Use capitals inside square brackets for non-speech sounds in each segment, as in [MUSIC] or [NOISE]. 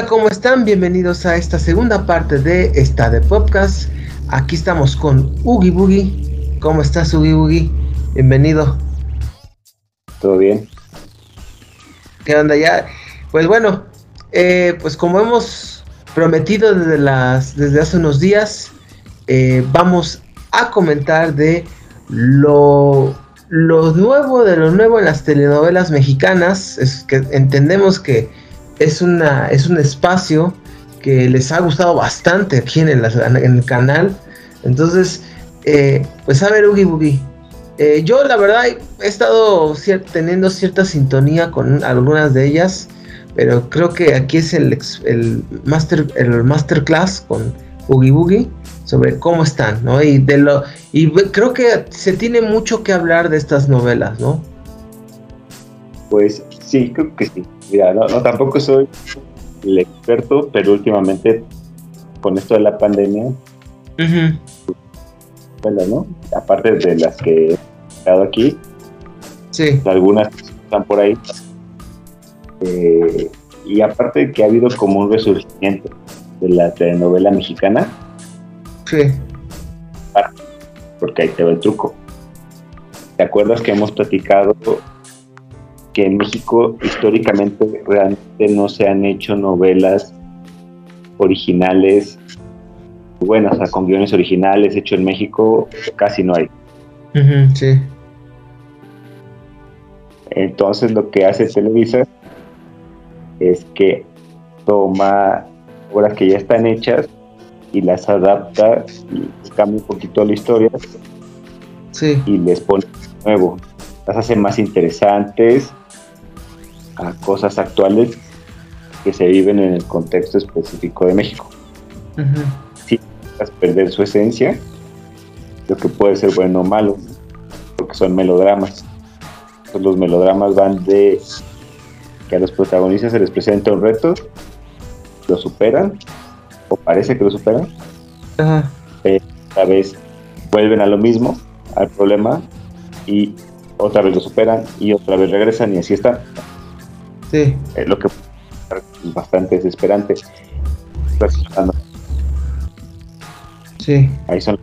Hola, ¿cómo están? Bienvenidos a esta segunda parte de esta de podcast. Aquí estamos con Ugi Boogie. ¿Cómo estás, Ugi Boogie? Bienvenido. ¿Todo bien? ¿Qué onda ya? Pues bueno, eh, pues como hemos prometido desde, las, desde hace unos días, eh, vamos a comentar de lo, lo nuevo, de lo nuevo en las telenovelas mexicanas. Es que entendemos que es, una, es un espacio que les ha gustado bastante aquí en el, canal. Entonces, eh, pues a ver, Ugi Boogie. Eh, yo la verdad he estado teniendo cierta sintonía con algunas de ellas, pero creo que aquí es el, el, master, el masterclass con Boogie Boogie sobre cómo están, ¿no? Y, de lo, y creo que se tiene mucho que hablar de estas novelas, ¿no? Pues sí, creo que sí. Mira, no, tampoco soy el experto, pero últimamente con esto de la pandemia, ¿no? Aparte de las que he estado aquí, sí. algunas están por ahí. Eh, y aparte de que ha habido como un resurgimiento de la telenovela mexicana. Sí. Porque ahí te va el truco. ¿Te acuerdas que hemos platicado que en México históricamente realmente no se han hecho novelas originales buenas, o sea, con guiones originales hechos en México, casi no hay. sí. Entonces lo que hace Televisa es que toma obras que ya están hechas y las adapta y cambia un poquito la historia sí. y les pone nuevo. Las hace más interesantes, a cosas actuales que se viven en el contexto específico de México. Si -huh. perder su esencia, lo que puede ser bueno o malo, porque son melodramas. Los melodramas van de que a los protagonistas se les presenta un reto, lo superan, o parece que lo superan, pero otra vez vuelven a lo mismo, al problema, y otra vez lo superan, y otra vez regresan, y así están. Sí. Eh, lo que es bastante desesperante. Sí. Ahí son.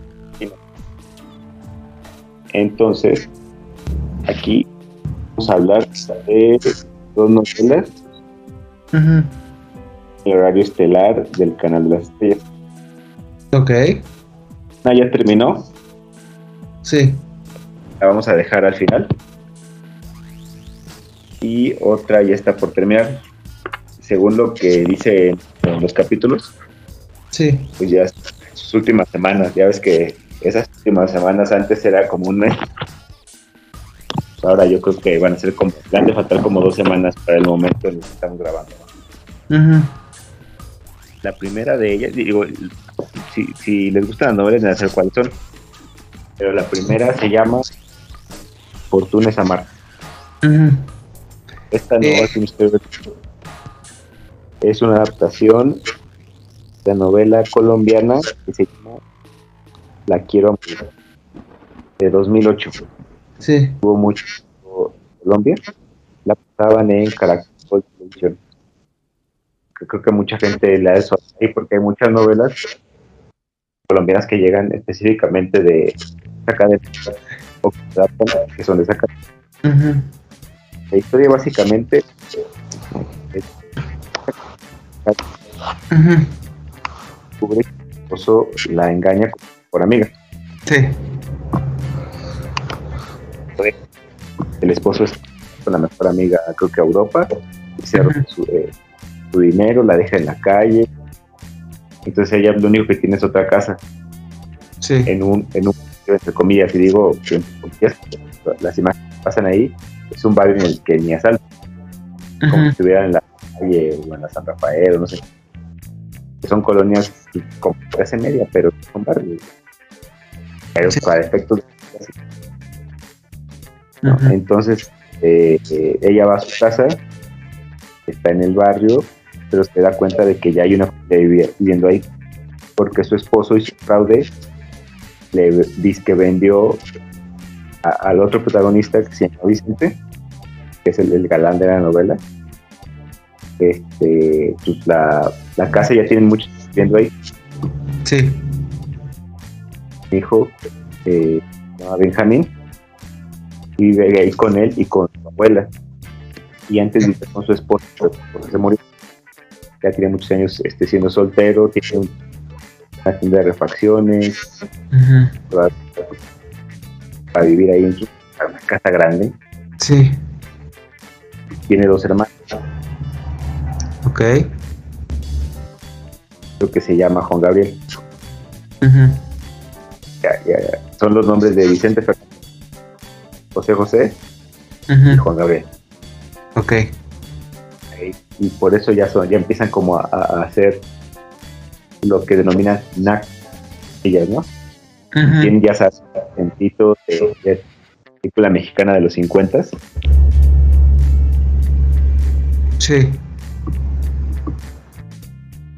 Entonces, aquí vamos a hablar de dos novelas. El horario estelar del canal de las estrellas. Ok. Ah, ya terminó. Sí. La vamos a dejar al final y otra ya está por terminar. Según lo que dice en los capítulos, sí. pues ya sus últimas semanas, ya ves que esas últimas semanas antes era como un mes. Ahora yo creo que van a ser como, van de faltar como dos semanas para el momento en el que estamos grabando. La primera de ellas, digo, si, si les gustan las novelas, hacer cuáles son. Pero la primera se llama Fortuna es amar. Esta novela eh. es una adaptación de novela colombiana que se llama La Quiero Amar, de 2008. Sí. Hubo mucho en Colombia. La pasaban en Caracol Televisión. Creo que mucha gente la eso ahí porque hay muchas novelas colombianas que llegan específicamente de acá de o que son de esa uh la historia básicamente es descubre que el esposo la engaña por amiga. Sí. El esposo es con la mejor amiga, creo que a Europa, y se roba su, eh, su, dinero, la deja en la calle. Entonces ella lo único que tiene es otra casa. Sí. En un, en un entre comillas, y digo, las imágenes que pasan ahí, es un barrio en el que ni asalto, como si estuviera en la calle o en la San Rafael, o no sé. Son colonias como clase media, pero son barrios. Pero sí. para efectos. Entonces, eh, eh, ella va a su casa, está en el barrio, pero se da cuenta de que ya hay una familia viviendo ahí, porque su esposo hizo fraude, le dice que vendió a, al otro protagonista que se llama Vicente, que es el, el, galán de la novela, este, pues la, la casa ya tienen muchos viviendo ahí. Sí. Mi hijo, eh, se llama Benjamín, vive ahí con él y con su abuela. Y antes vivía con su esposa, porque se murió. Ya tiene muchos años este, siendo soltero, tiene un- una tienda de refacciones, para vivir ahí en su una casa grande. Sí. Tiene dos hermanos, Ok. creo que se llama Juan Gabriel. Ya- ya- son los nombres de Vicente Fernández, José José y. Juan Gabriel. Ok. Y por eso ya son, ya empiezan como a, a hacer lo que denominan NAC, ellas, ¿no? Tienen ya sabes, acentito de, de película mexicana de los 50 Sí.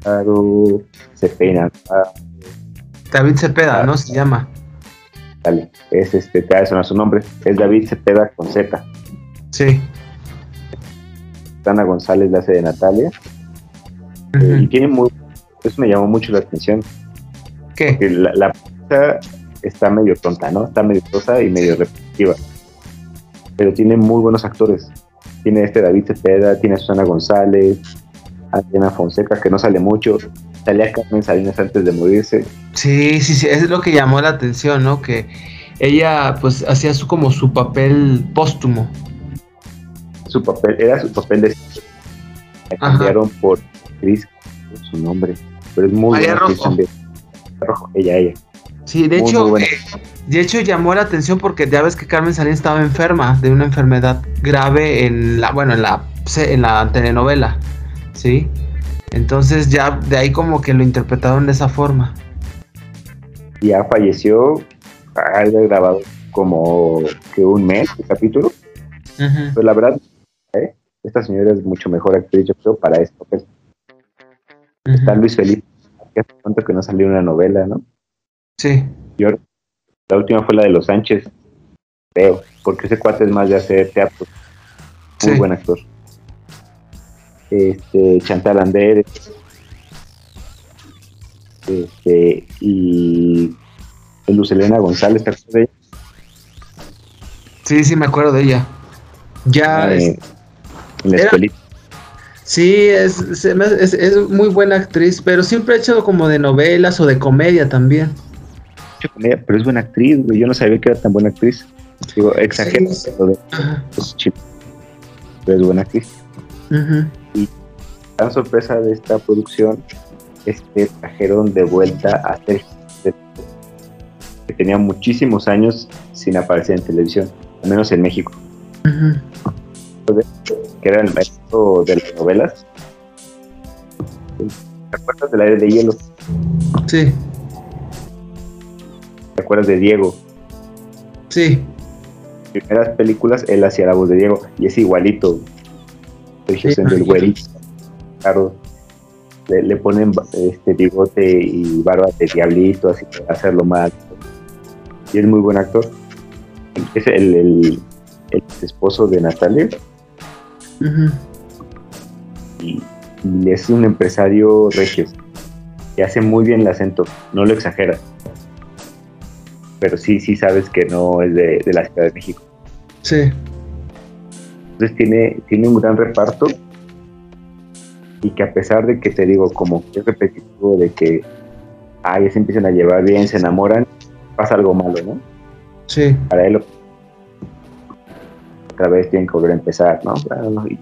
claro, se peinan, ah, David Cepeda, ¿no? Se llama. dale, es este, te sonar su nombre, es David Cepeda con Z, Sí. Ana González la hace de Natalia, eh, y tiene muy, eso me llamó mucho la atención, ¿Qué? la pieza está medio tonta, ¿no? Está medio tosa y medio repetitiva. Pero tiene muy buenos actores. Tiene este David Cepeda, tiene a Susana González, a Diana Fonseca, que no sale mucho. Salía Carmen Salinas antes de morirse. Sí, sí, sí, es lo que llamó la atención, ¿no? Que ella pues hacía su como su papel póstumo. Su papel, era su papel de... La cambiaron por Cris, su nombre. Pero es muy María. Rojo, ella, ella. Sí, de Muy, hecho, muy eh, de hecho llamó la atención porque ya ves que Carmen Salinas estaba enferma de una enfermedad grave en la, bueno, en la, en la telenovela, ¿sí? Entonces ya de ahí como que lo interpretaron de esa forma. Ya falleció, había grabado como que un mes el capítulo. Ujú. Pero la verdad, ¿eh? esta señora es mucho mejor actriz, yo creo, para esto. Pues, está. Luis Felipe, que hace tanto que no salió una novela, ¿no? Sí, Yo, la última fue la de Los Sánchez, creo, porque ese cuate es más de hacer teatro. Muy Sí. buen actor. Este, Chantal Andere. Este, y Luz Elena González, ¿te acuerdas de ella? sí, sí, me acuerdo de ella. Ya, Eh, es- en la era- escuelita. sí, es muy buena actriz, pero siempre ha hecho como de novelas o de comedia también. Pero es buena actriz, güey. Yo no sabía que era tan buena actriz. Digo, exagero, Sí. pero pues, chip. Pero es buena actriz. Ujú. La sorpresa de esta producción es que trajeron de vuelta a Sergio, que tenía muchísimos años sin aparecer en televisión, al menos en México, que era el maestro de las novelas. ¿Te acuerdas del aire de hielo? Sí, ¿Te acuerdas de Diego? sí. primeras películas él hacía la voz de Diego y es igualito. Sergio Sí, güerito, claro, le, le ponen este bigote y barba de diablito, así para hacerlo mal. Y es muy buen actor. Es el, el, el esposo de Natalia y, y es un empresario regio que hace muy bien el acento, no lo exagera. Pero sí, sí sabes que no es de, de la Ciudad de México. Sí. Entonces tiene, tiene un gran reparto y que a pesar de que te digo, como que es repetitivo de que ah, ya se empiezan a llevar bien, se enamoran, pasa algo malo, ¿no? Sí. Para él otra vez tienen que volver a empezar, ¿no? Y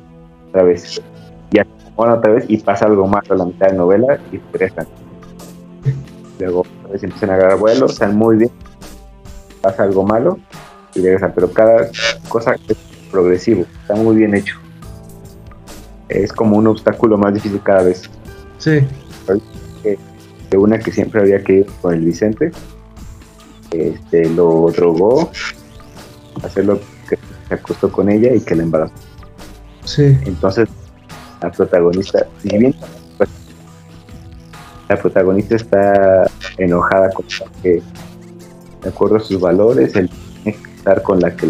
otra vez, ya se enamoran otra vez y pasa algo malo a la mitad de la novela y regresan. Luego otra vez empiezan a agarrar vuelo, están muy bien, pasa algo malo y regresan, pero cada cosa es progresivo, está muy bien hecho. Es como un obstáculo más difícil cada vez. Sí. De una que siempre había que ir con el Vicente, este, lo drogó, hacer lo que se acostó con ella y que la embarazó. Sí. Entonces, la protagonista, si bien la protagonista está enojada con que, de acuerdo a sus valores, él tiene que estar con la que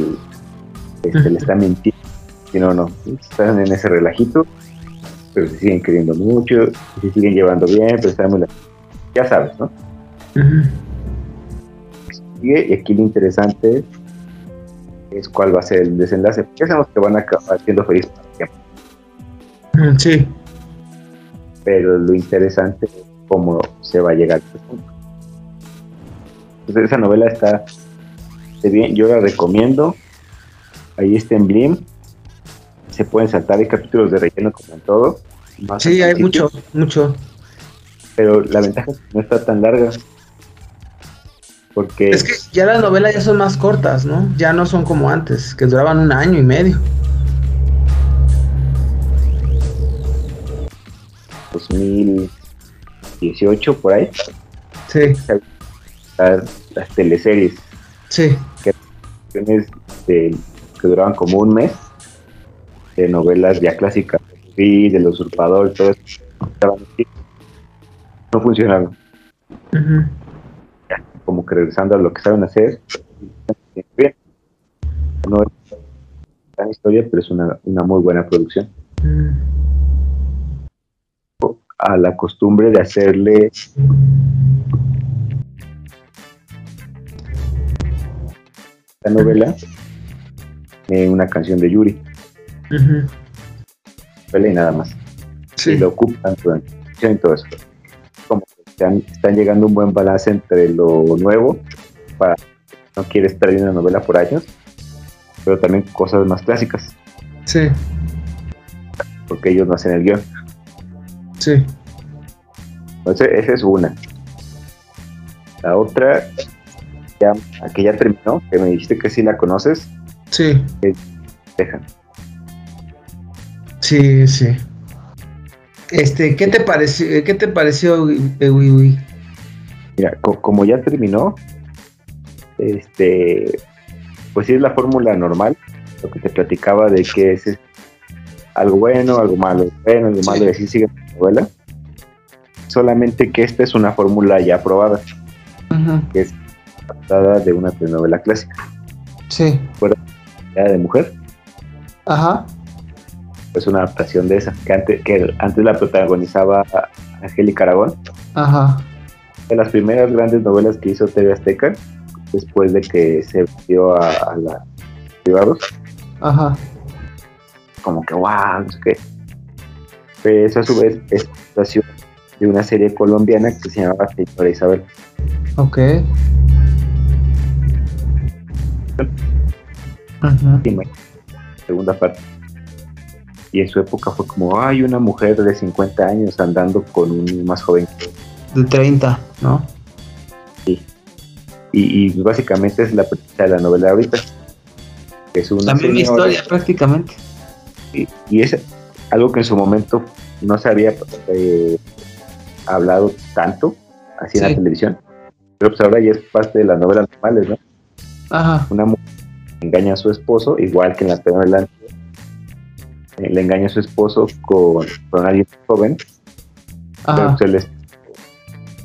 este, le está mintiendo. Si no, no, están en ese relajito, pero se siguen queriendo mucho, se siguen llevando bien, pero están muy... Ya sabes, ¿no? Y aquí lo interesante es cuál va a ser el desenlace. Ya sabemos que van a acabar siendo felices para siempre. Sí. Pero lo interesante es cómo se va a llegar a este punto. Entonces, esa novela está bien, yo la recomiendo. Ahí está en Blim. Se pueden saltar, hay capítulos de relleno como en todo. sí, hay mucho, mucho. Pero la ventaja es que no está tan larga. Porque... Es que ya las novelas ya son más cortas, ¿no? Ya no son como antes, que duraban un año y medio. 2018 por ahí. Sí. Las, teleseries. Sí. Que, que duraban como un mes. De novelas ya clásicas. De del usurpador, todo eso. No funcionaron como que regresando a lo que saben hacer. No es gran historia, pero es una, muy buena producción. A la costumbre de hacerle la novela eh, una canción de Yuri. y nada más. Y lo ocupan durante todo eso. Como están, llegando un buen balance entre lo nuevo, para no quieres perder una novela por años, pero también cosas más clásicas. Sí. Porque ellos no hacen el guion. Sí. Entonces, esa es una. La otra, ya, que ya terminó, que me dijiste que sí la conoces. Sí. dejan. Sí, sí. Este, ¿qué te pareció, qué te pareció Mira, como ya terminó, este, pues sí es la fórmula normal, lo que te platicaba de que es, algo bueno, algo malo, bueno, algo malo, y así sigue la novela. Solamente que esta es una fórmula ya probada, que es adaptada de una telenovela clásica. Sí. Fuera de mujer. Ajá es una adaptación de esa, que antes, que antes la protagonizaba Angélica Aragón. Ajá. De las primeras grandes novelas que hizo TV Azteca, después de que se dio a, la privados. Ajá. Como que, wow, no sé qué. Pero eso a su vez es adaptación de una serie colombiana que se llamaba Señora Isabel. Ok. Ajá. Segunda parte y en su época fue como, hay una mujer de 50 años andando con un más joven. De 30, ¿no? Sí. Y, básicamente es la premisa de la novela ahorita. es una la historia prácticamente. Y, es algo que en su momento no se había eh, hablado tanto, así en la televisión. Pero pues ahora ya es parte de las novelas normales, ¿no? Ajá. Una mujer engaña a su esposo, igual que en la telenovela eh, le engaña a su esposo con, con alguien joven. Pues,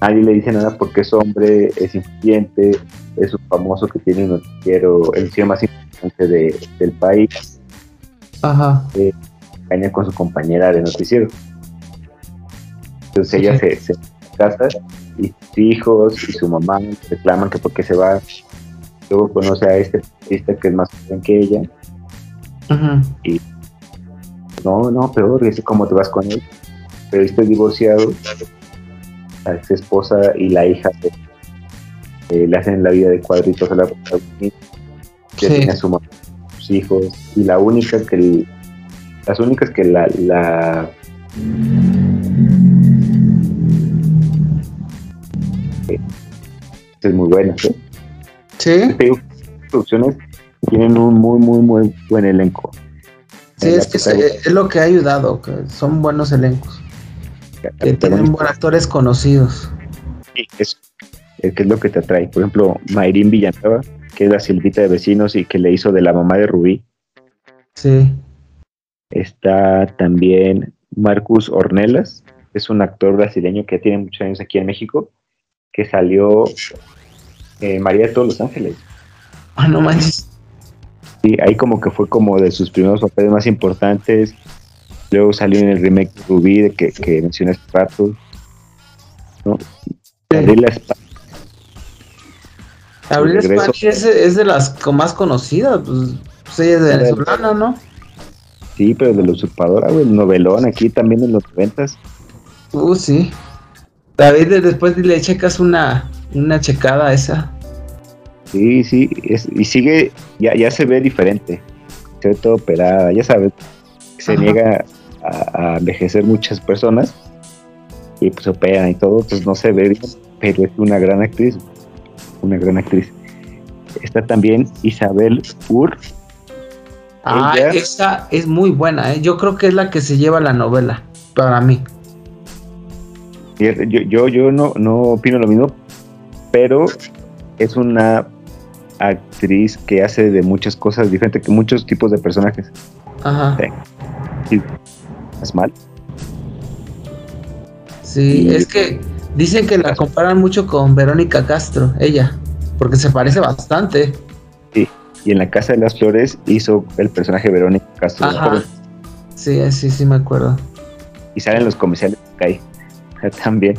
nadie le dice nada porque es hombre, es influyente, es un famoso que tiene un noticiero, el noticiero más importante del país. Ajá. Eh, engaña con su compañera de noticiero. Entonces ella se, se, casa y sus hijos y su mamá reclaman que porque se va. Luego conoce a este artista que es más joven que ella. Ajá. Y no, no, peor, dice cómo te vas con él. Pero estoy divorciado, la ex esposa y la hija eh, le hacen la vida de cuadritos a la protagonista, que tiene a su mamá, sus hijos, y la única que, las únicas que la, la es muy buena. ¿sí? Sí. producciones tienen un muy, muy, muy buen elenco. Sí, es que es, lo que ha ayudado, que son buenos elencos. Que tienen buenos actores conocidos. Sí, es, es, que es lo que te atrae. Por ejemplo, Mayrín Villanueva, que es la Silvita de Vecinos y que le hizo de la mamá de Rubí. Sí. Está también Marcus Ornelas, es un actor brasileño que tiene muchos años aquí en México, que salió en María de todos los Ángeles. Ah, no manches. Sí, ahí como que fue como de sus primeros papeles más importantes. Luego salió en el remake de Rubí, que, que mencioné rato. ¿no? Abril. Abril España es, es, de las más conocidas, pues, pues ella es de venezolana, ¿no? Sí, pero de la usurpadora, güey, el novelón aquí también en los noventas. Uh, sí. David, después le checas una, una checada a esa. Sí, sí, y sigue, ya, ya se ve diferente, se ve todo operada, ya sabes, se niega a, envejecer muchas personas y pues operan y todo, pues no se ve bien, pero es una gran actriz, una gran actriz. Está también Isabel Ur. Ah, esa es muy buena, ¿eh? yo creo que es la que se lleva la novela, para mí. Yo, yo, yo no, no opino lo mismo, pero es una actriz que hace de muchas cosas diferentes, que muchos tipos de personajes. Ajá. ¿Es mal? Sí, es que dicen que la comparan mucho con Verónica Castro, ella, porque se parece bastante. Sí, y en La Casa de las Flores hizo el personaje Verónica Castro. Ajá. Sí, sí, sí, me acuerdo. Y salen los comerciales de [LAUGHS] también.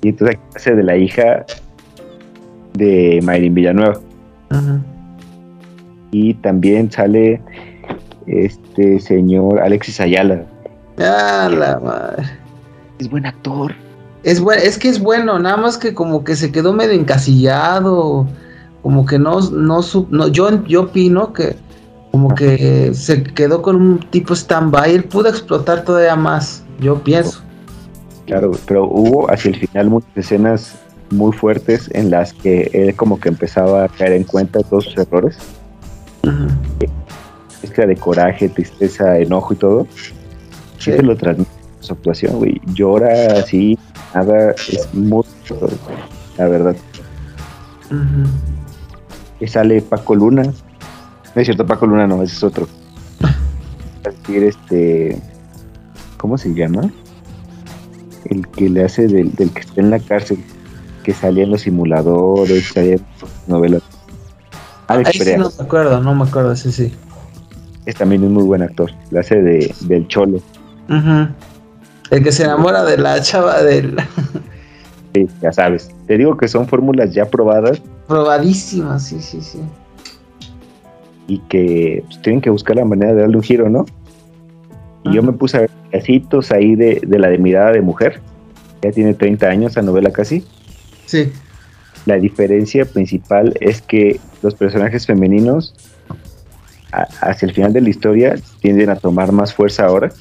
Y entonces hace de la hija de Mayrin Villanueva. Y también sale este señor Alexis Ayala. Ah, la madre. Es buen actor. Es, es que es bueno, nada más que como que se quedó medio encasillado, como que no, no, no yo, yo opino que como que se quedó con un tipo stand-by, él pudo explotar todavía más, yo pienso. Claro, pero hubo hacia el final muchas escenas muy fuertes en las que él como que empezaba a caer en cuenta todos sus errores. Mezcla de coraje, tristeza, enojo y todo. Sí, se lo transmite su actuación, güey. Llora así, nada, es mucho, la verdad. Y sale Paco Luna. No es cierto, Paco Luna no, ese es otro. decir, este. ¿Cómo se llama? el que le hace del, que está en la cárcel, que salía en los simuladores, salía en novelas. Alex Perea. no me acuerdo, no me acuerdo, sí, sí. Es también un muy buen actor, le hace de, del cholo. El que se enamora de la chava del... [LAUGHS] sí, ya sabes. Te digo que son fórmulas ya probadas. Probadísimas, sí, sí, sí. Y que pues, tienen que buscar la manera de darle un giro, ¿no? Y yo me puse a ver casitos ahí de, la de mirada de mujer. Ya tiene 30 años la novela casi. Sí. La diferencia principal es que los personajes femeninos hacia el final de la historia tienden a tomar más fuerza ahora.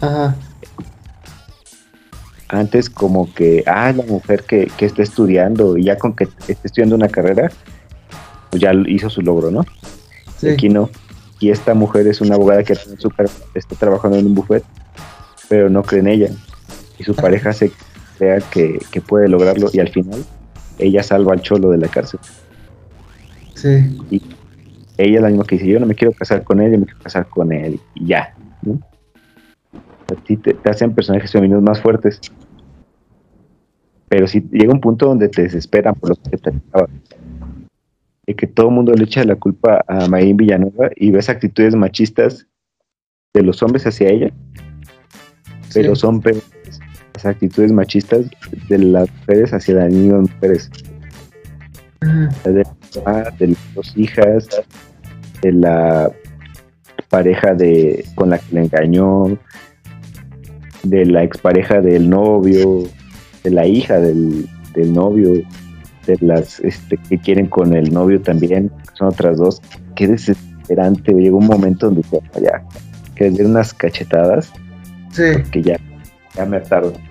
Ajá. Antes como que, ah, la mujer que, que está estudiando y ya con que esté estudiando una carrera, pues ya hizo su logro, ¿no? Sí. Aquí no y esta mujer es una abogada que está trabajando en un buffet, pero no cree en ella. Y su pareja se crea que, puede lograrlo y al final ella salva al cholo de la cárcel. Sí. Y ella es la misma que dice, yo no me quiero casar con él, yo me quiero casar con él y ya. A ti te, hacen personajes femeninos más fuertes. Pero si llega un punto donde te desesperan por lo que te platicaba que todo el mundo le echa la culpa a Mayrin Villanueva y ves actitudes machistas de los hombres hacia ella, pero son las actitudes machistas de las mujeres hacia las mismas mujeres. De, de las dos hijas, de la pareja de con la que le engañó, de la expareja del novio, de la hija del, del novio, de las este, que quieren con el novio también, son otras dos. Qué desesperante, llegó un momento donde ya, que le unas cachetadas, que ya, ya me hartaron.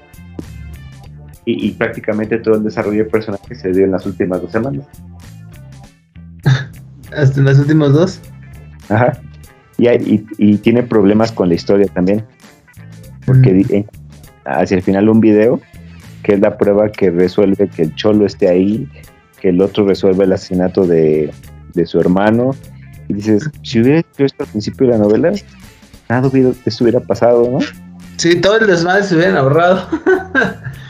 Y, prácticamente todo el desarrollo de personaje se dio en las últimas dos semanas. [LAUGHS] ¿Hasta en las últimas dos? Ajá. Y, y, tiene problemas con la historia también. Porque mm. hacia el final un video que es la prueba que resuelve que el cholo esté ahí, que el otro resuelve el asesinato de, su hermano. Y dices, si hubiera hecho esto al principio de la novela, nada hubiera, eso hubiera pasado, ¿no? Sí, todo el desmadre se hubieran ahorrado. [LAUGHS]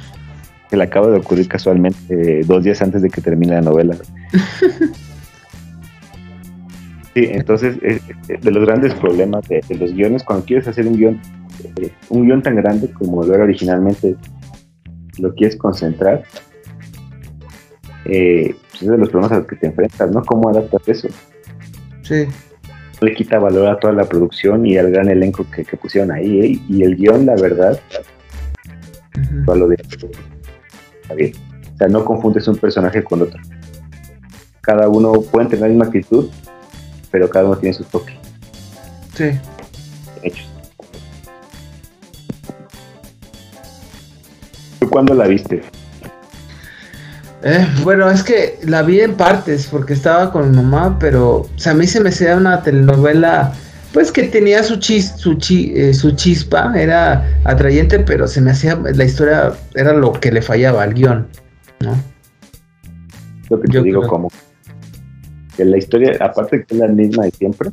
que le acaba de ocurrir casualmente dos días antes de que termine la novela. [LAUGHS] Sí, entonces, de los grandes problemas de, los guiones, cuando quieres hacer un guion, eh, un guion tan grande como lo era originalmente, lo quieres concentrar, eh, pues es de los problemas a los que te enfrentas, ¿no? ¿Cómo adaptas eso? Sí. Le quita valor a toda la producción y al gran elenco que, pusieron ahí, ¿eh? Y el guion, la verdad, lo está bien. O sea, no confundes un personaje con otro. Cada uno puede tener la misma actitud, pero cada uno tiene su toque. Sí. Hechos. ¿Cuándo la viste? Eh, bueno, es que la vi en partes porque estaba con mi mamá, pero a mí se me hacía una telenovela, pues que tenía su, chis, su, eh, su chispa, era atrayente, pero se me hacía, la historia era lo que le fallaba al guion, ¿no? Lo que te digo, como que la historia, aparte de que es la misma de siempre,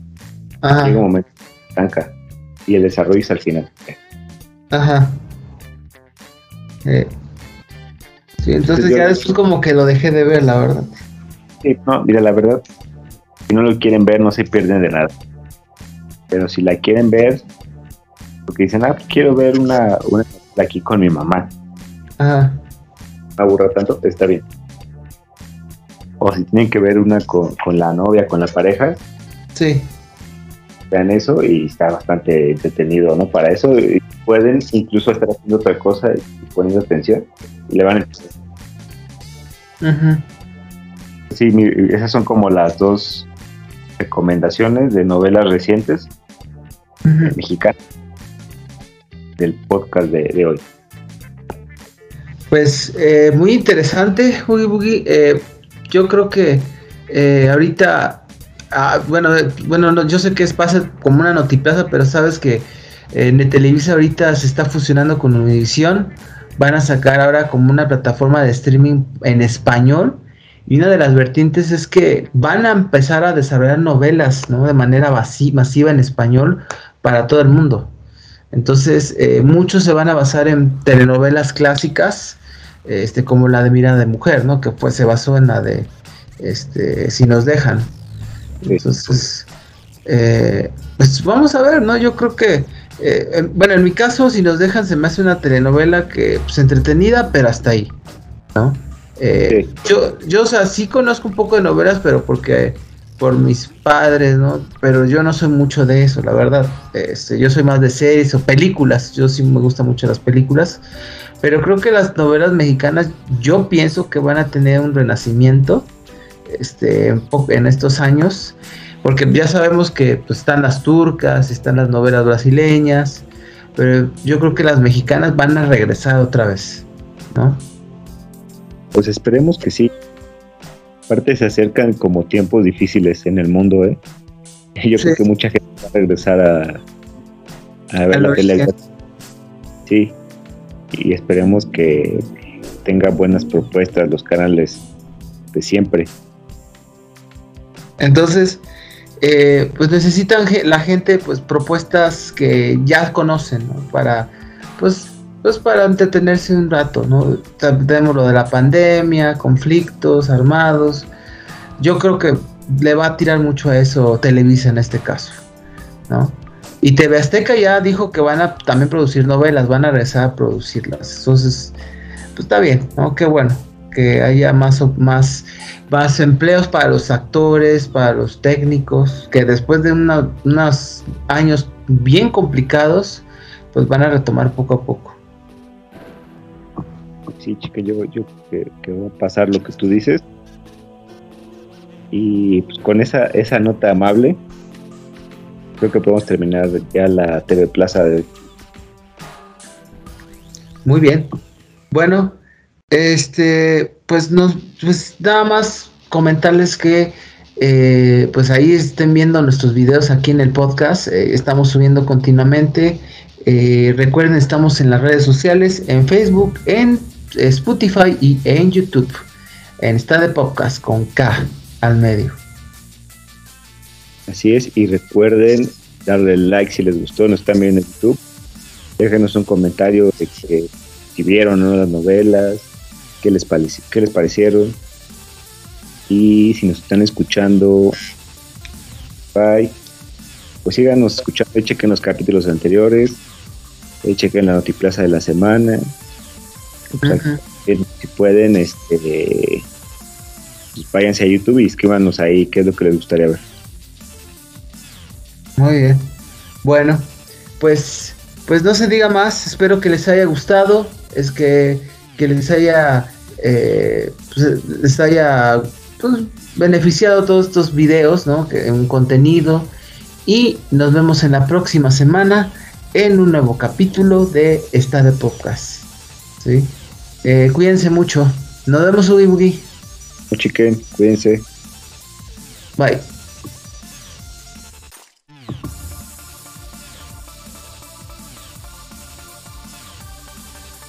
llega un momento que y el desarrollo es al final. Ajá. Eh, sí, entonces ya después como que lo dejé de ver, la verdad. Sí, no, mira, la verdad, si no lo quieren ver, no se pierden de nada. Pero si la quieren ver, porque dicen, ah, pues quiero ver una, una aquí con mi mamá. Ajá. Aburra tanto, está bien. O si tienen que ver una con, con la novia, con la pareja. Sí vean eso y está bastante entretenido, ¿no? Para eso pueden incluso estar haciendo otra cosa y poniendo atención y le van a Sí, esas son como las dos recomendaciones de novelas recientes mexicanas del podcast de, hoy. Pues eh, muy interesante, Boogie eh, yo creo que eh, ahorita Ah, bueno, bueno, yo sé que es pasa como una notiplaza, pero sabes que en Televisa ahorita se está fusionando con Univision. Van a sacar ahora como una plataforma de streaming en español. Y una de las vertientes es que van a empezar a desarrollar novelas ¿no? de manera masiva en español para todo el mundo. Entonces, eh, muchos se van a basar en telenovelas clásicas, este, como la de Mira de Mujer, ¿no? que pues se basó en la de este, Si nos dejan. Entonces, eh, pues vamos a ver, ¿no? Yo creo que, eh, bueno, en mi caso, si nos dejan, se me hace una telenovela que, pues, entretenida, pero hasta ahí, ¿no? Eh, yo, yo, o sea, sí conozco un poco de novelas, pero porque por mis padres, ¿no? Pero yo no soy mucho de eso, la verdad. Este, yo soy más de series o películas. Yo sí me gustan mucho las películas. Pero creo que las novelas mexicanas, yo pienso que van a tener un renacimiento este, en estos años, porque ya sabemos que pues, están las turcas, están las novelas brasileñas, pero yo creo que las mexicanas van a regresar otra vez, ¿no? Pues esperemos que sí. Aparte se acercan como tiempos difíciles en el mundo, ¿eh? Yo creo que mucha gente va a regresar a, a ver la tele. Sí, y esperemos que tenga buenas propuestas los canales de siempre. Entonces, eh, pues necesitan la gente pues propuestas que ya conocen, ¿no? Para, pues, pues para entretenerse un rato, ¿no? Tenemos lo de la pandemia, conflictos armados. Yo creo que le va a tirar mucho a eso Televisa en este caso, ¿no? Y TV Azteca ya dijo que van a también producir novelas, van a regresar a producirlas. Entonces, pues está bien, ¿no? Qué bueno que haya más, más, más empleos para los actores, para los técnicos, que después de unos años bien complicados, pues van a retomar poco a poco. Sí, chica, yo, yo que, que va a pasar lo que tú dices. Y pues con esa, esa nota amable, creo que podemos terminar ya la TV Plaza Muy bien. Bueno, este, pues nos, pues nada más comentarles que eh, pues ahí estén viendo nuestros videos aquí en el podcast. Eh, estamos subiendo continuamente. Eh, recuerden, estamos en las redes sociales, en Facebook, en Spotify y en YouTube. En esta de podcast con K al medio. Así es, y recuerden darle like si les gustó, nos están viendo en YouTube. Déjenos un comentario de que si vieron ¿no? las novelas, qué les, qué les parecieron. Y si nos están escuchando Spotify. Pues síganos escuchando, chequen los capítulos anteriores, chequen la notiplaza de la semana. Si pueden, este pues váyanse a YouTube y escríbanos ahí qué es lo que les gustaría ver. Muy bien. Bueno, pues, pues no se diga más. Espero que les haya gustado. Es que, que les haya, eh, pues, les haya pues, beneficiado todos estos videos, ¿no? Que, un contenido. Y nos vemos en la próxima semana en un nuevo capítulo de esta de podcast. ¿Sí? Eh, cuídense mucho. Nos vemos, Ugi Boogie. Chiquen, cuídense. Bye.